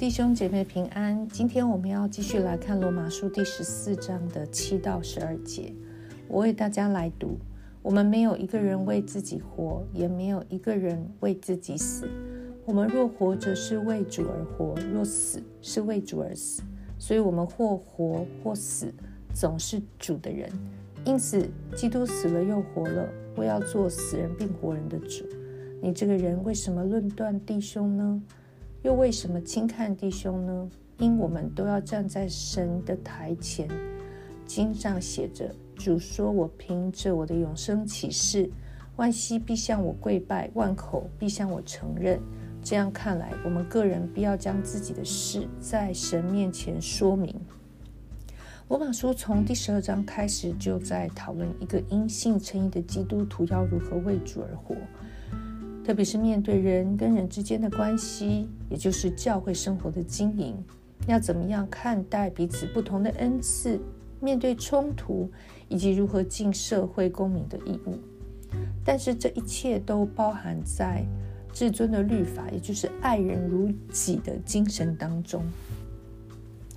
弟兄姐妹平安。今天我们要继续来看罗马书第十四章的七到十二节。我为大家来读：我们没有一个人为自己活，也没有一个人为自己死。我们若活着，是为主而活；若死，是为主而死。所以，我们或活或死，总是主的人。因此，基督死了又活了，我要做死人并活人的主。你这个人为什么论断弟兄呢？又为什么轻看弟兄呢？因我们都要站在神的台前。经上写着：“主说，我凭着我的永生启示，万膝必向我跪拜，万口必向我承认。”这样看来，我们个人必要将自己的事在神面前说明。罗马书从第十二章开始，就在讨论一个因信称义的基督徒要如何为主而活。特别是面对人跟人之间的关系，也就是教会生活的经营，要怎么样看待彼此不同的恩赐？面对冲突，以及如何尽社会公民的义务。但是这一切都包含在至尊的律法，也就是爱人如己的精神当中。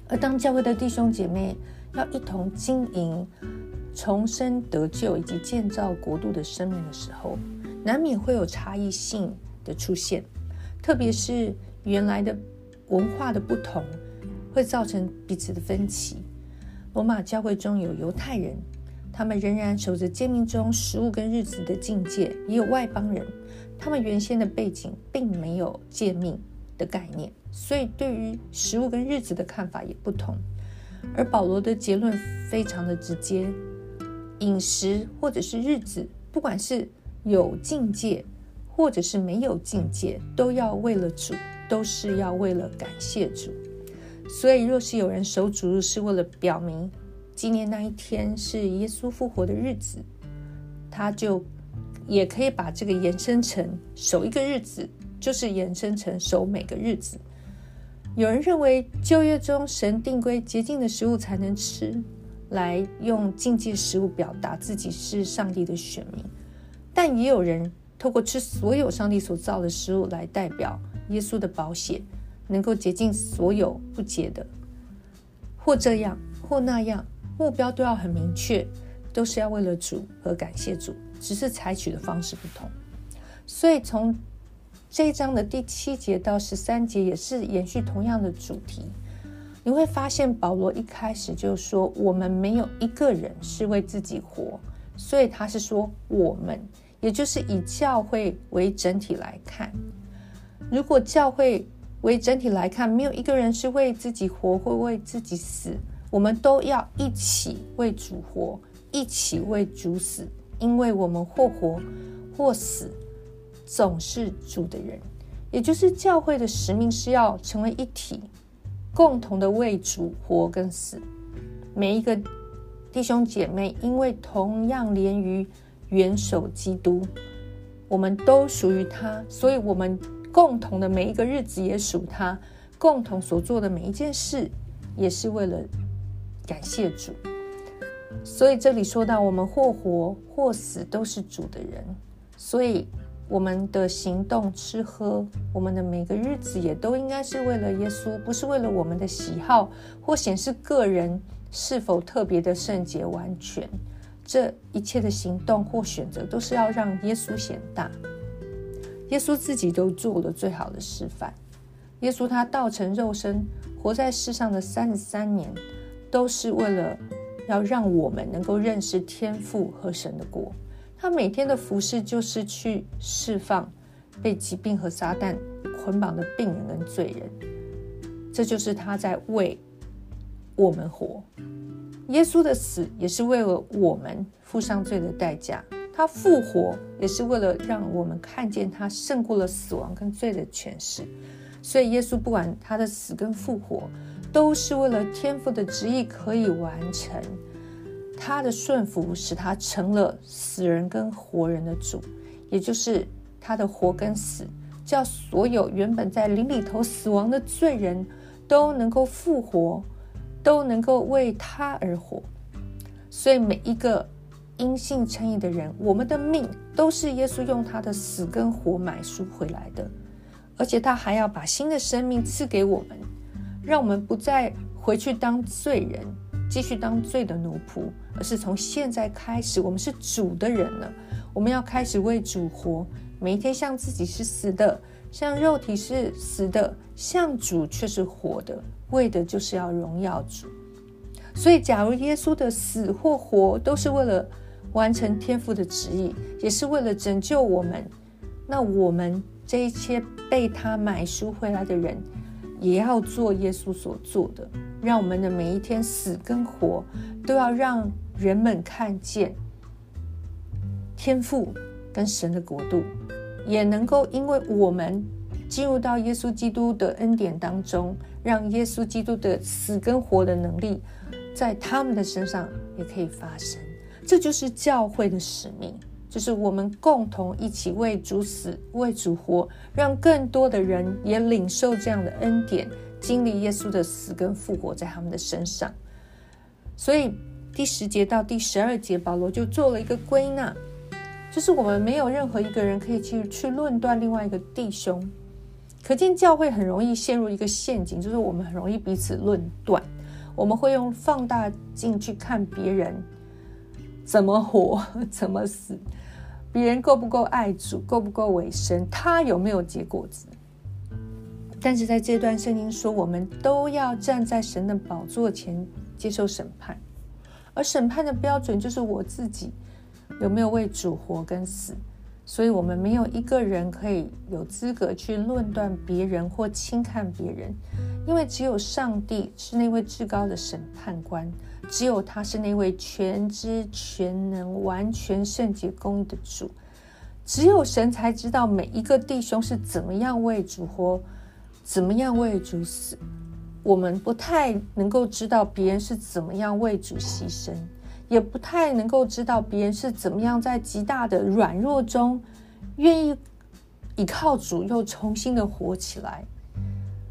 而当教会的弟兄姐妹要一同经营、重生得救以及建造国度的生命的时候，难免会有差异性的出现，特别是原来的文化的不同，会造成彼此的分歧。罗马教会中有犹太人，他们仍然守着诫命中食物跟日子的境界；也有外邦人，他们原先的背景并没有诫命的概念，所以对于食物跟日子的看法也不同。而保罗的结论非常的直接：饮食或者是日子，不管是有境界，或者是没有境界，都要为了主，都是要为了感谢主。所以，若是有人守主日是为了表明纪念那一天是耶稣复活的日子，他就也可以把这个延伸成守一个日子，就是延伸成守每个日子。有人认为旧约中神定规洁净的食物才能吃，来用境界食物表达自己是上帝的选民。但也有人透过吃所有上帝所造的食物来代表耶稣的宝血，能够洁净所有不洁的，或这样或那样，目标都要很明确，都是要为了主和感谢主，只是采取的方式不同。所以从这一章的第七节到十三节也是延续同样的主题。你会发现保罗一开始就说：“我们没有一个人是为自己活。”所以他是说我们。也就是以教会为整体来看，如果教会为整体来看，没有一个人是为自己活或为自己死，我们都要一起为主活，一起为主死，因为我们或活或死，总是主的人。也就是教会的使命是要成为一体，共同的为主活跟死。每一个弟兄姐妹，因为同样连于。元首基督，我们都属于他，所以我们共同的每一个日子也属他，共同所做的每一件事也是为了感谢主。所以这里说到，我们或活或死都是主的人，所以我们的行动、吃喝，我们的每个日子也都应该是为了耶稣，不是为了我们的喜好或显示个人是否特别的圣洁完全。这一切的行动或选择，都是要让耶稣显大。耶稣自己都做了最好的示范。耶稣他道成肉身，活在世上的三十三年，都是为了要让我们能够认识天父和神的国。他每天的服饰就是去释放被疾病和撒旦捆绑的病人跟罪人。这就是他在为我们活。耶稣的死也是为了我们付上罪的代价，他复活也是为了让我们看见他胜过了死亡跟罪的权势。所以，耶稣不管他的死跟复活，都是为了天父的旨意可以完成。他的顺服使他成了死人跟活人的主，也就是他的活跟死，叫所有原本在灵里头死亡的罪人都能够复活。都能够为他而活，所以每一个因信称义的人，我们的命都是耶稣用他的死跟活买赎回来的。而且他还要把新的生命赐给我们，让我们不再回去当罪人，继续当罪的奴仆，而是从现在开始，我们是主的人了。我们要开始为主活，每一天像自己是死的，像肉体是死的，像主却是活的，为的就是要荣耀主。所以，假如耶稣的死或活都是为了完成天父的旨意，也是为了拯救我们，那我们这一切被他买赎回来的人，也要做耶稣所做的，让我们的每一天死跟活，都要让人们看见天父跟神的国度，也能够因为我们进入到耶稣基督的恩典当中，让耶稣基督的死跟活的能力。在他们的身上也可以发生，这就是教会的使命，就是我们共同一起为主死、为主活，让更多的人也领受这样的恩典，经历耶稣的死跟复活在他们的身上。所以第十节到第十二节，保罗就做了一个归纳，就是我们没有任何一个人可以去去论断另外一个弟兄。可见教会很容易陷入一个陷阱，就是我们很容易彼此论断。我们会用放大镜去看别人怎么活、怎么死，别人够不够爱主、够不够委身，他有没有结果子。但是在这段圣经说，我们都要站在神的宝座前接受审判，而审判的标准就是我自己有没有为主活跟死。所以，我们没有一个人可以有资格去论断别人或轻看别人，因为只有上帝是那位至高的审判官，只有他是那位全知全能、完全圣洁公义的主，只有神才知道每一个弟兄是怎么样为主活，怎么样为主死。我们不太能够知道别人是怎么样为主牺牲。也不太能够知道别人是怎么样在极大的软弱中，愿意依靠主又重新的活起来。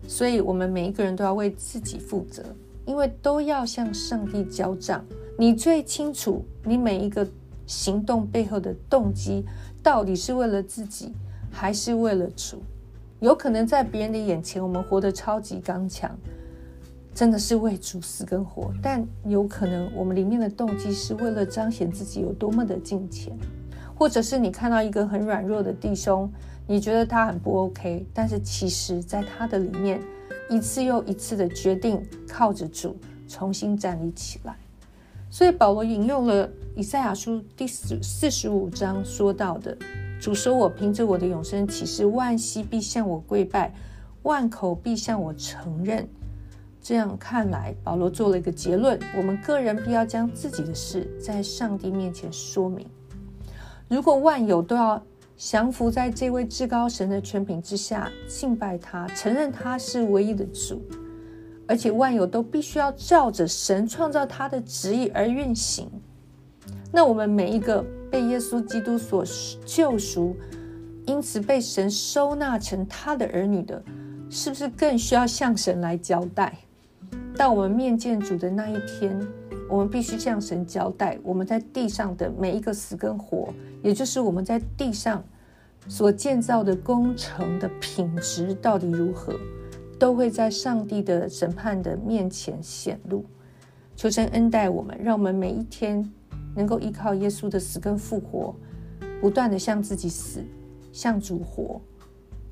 所以，我们每一个人都要为自己负责，因为都要向上帝交账。你最清楚你每一个行动背后的动机，到底是为了自己，还是为了主？有可能在别人的眼前，我们活得超级刚强。真的是为主死跟活，但有可能我们里面的动机是为了彰显自己有多么的敬虔，或者是你看到一个很软弱的弟兄，你觉得他很不 OK，但是其实在他的里面，一次又一次的决定靠着主重新站立起来。所以保罗引用了以赛亚书第四四十五章说到的：“主说我凭着我的永生启示，万膝必向我跪拜，万口必向我承认。”这样看来，保罗做了一个结论：我们个人必要将自己的事在上帝面前说明。如果万有都要降服在这位至高神的权柄之下，敬拜他，承认他是唯一的主，而且万有都必须要照着神创造他的旨意而运行，那我们每一个被耶稣基督所救赎，因此被神收纳成他的儿女的，是不是更需要向神来交代？到我们面见主的那一天，我们必须向神交代，我们在地上的每一个死跟活，也就是我们在地上所建造的工程的品质到底如何，都会在上帝的审判的面前显露。求神恩待我们，让我们每一天能够依靠耶稣的死跟复活，不断的向自己死，向主活。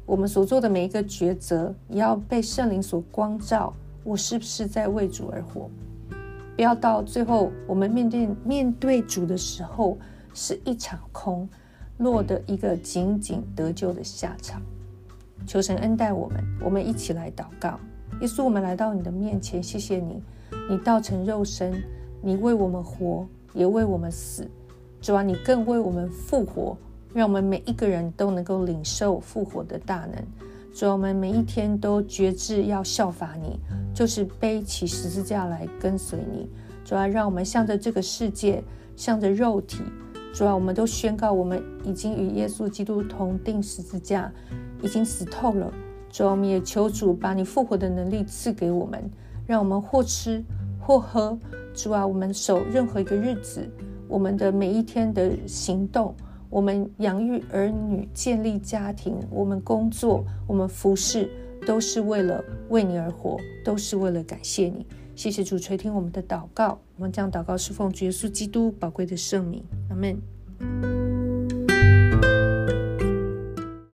我们所做的每一个抉择，也要被圣灵所光照。我是不是在为主而活？不要到最后，我们面对面对主的时候，是一场空，落得一个仅仅得救的下场。求神恩待我们，我们一起来祷告。耶稣，我们来到你的面前，谢谢你，你道成肉身，你为我们活，也为我们死。主啊，你更为我们复活，让我们每一个人都能够领受复活的大能。主，我们每一天都决志要效法你，就是背起十字架来跟随你。主要让我们向着这个世界，向着肉体，主要我们都宣告，我们已经与耶稣基督同定十字架，已经死透了。主，我们也求主把你复活的能力赐给我们，让我们或吃或喝。主啊，我们守任何一个日子，我们的每一天的行动，我们养育儿女、建立家庭，我们工作、我们服侍，都是为了为你而活，都是为了感谢你。谢谢主垂听我们的祷告，我们将祷告是奉耶稣基督宝贵的圣名，阿门。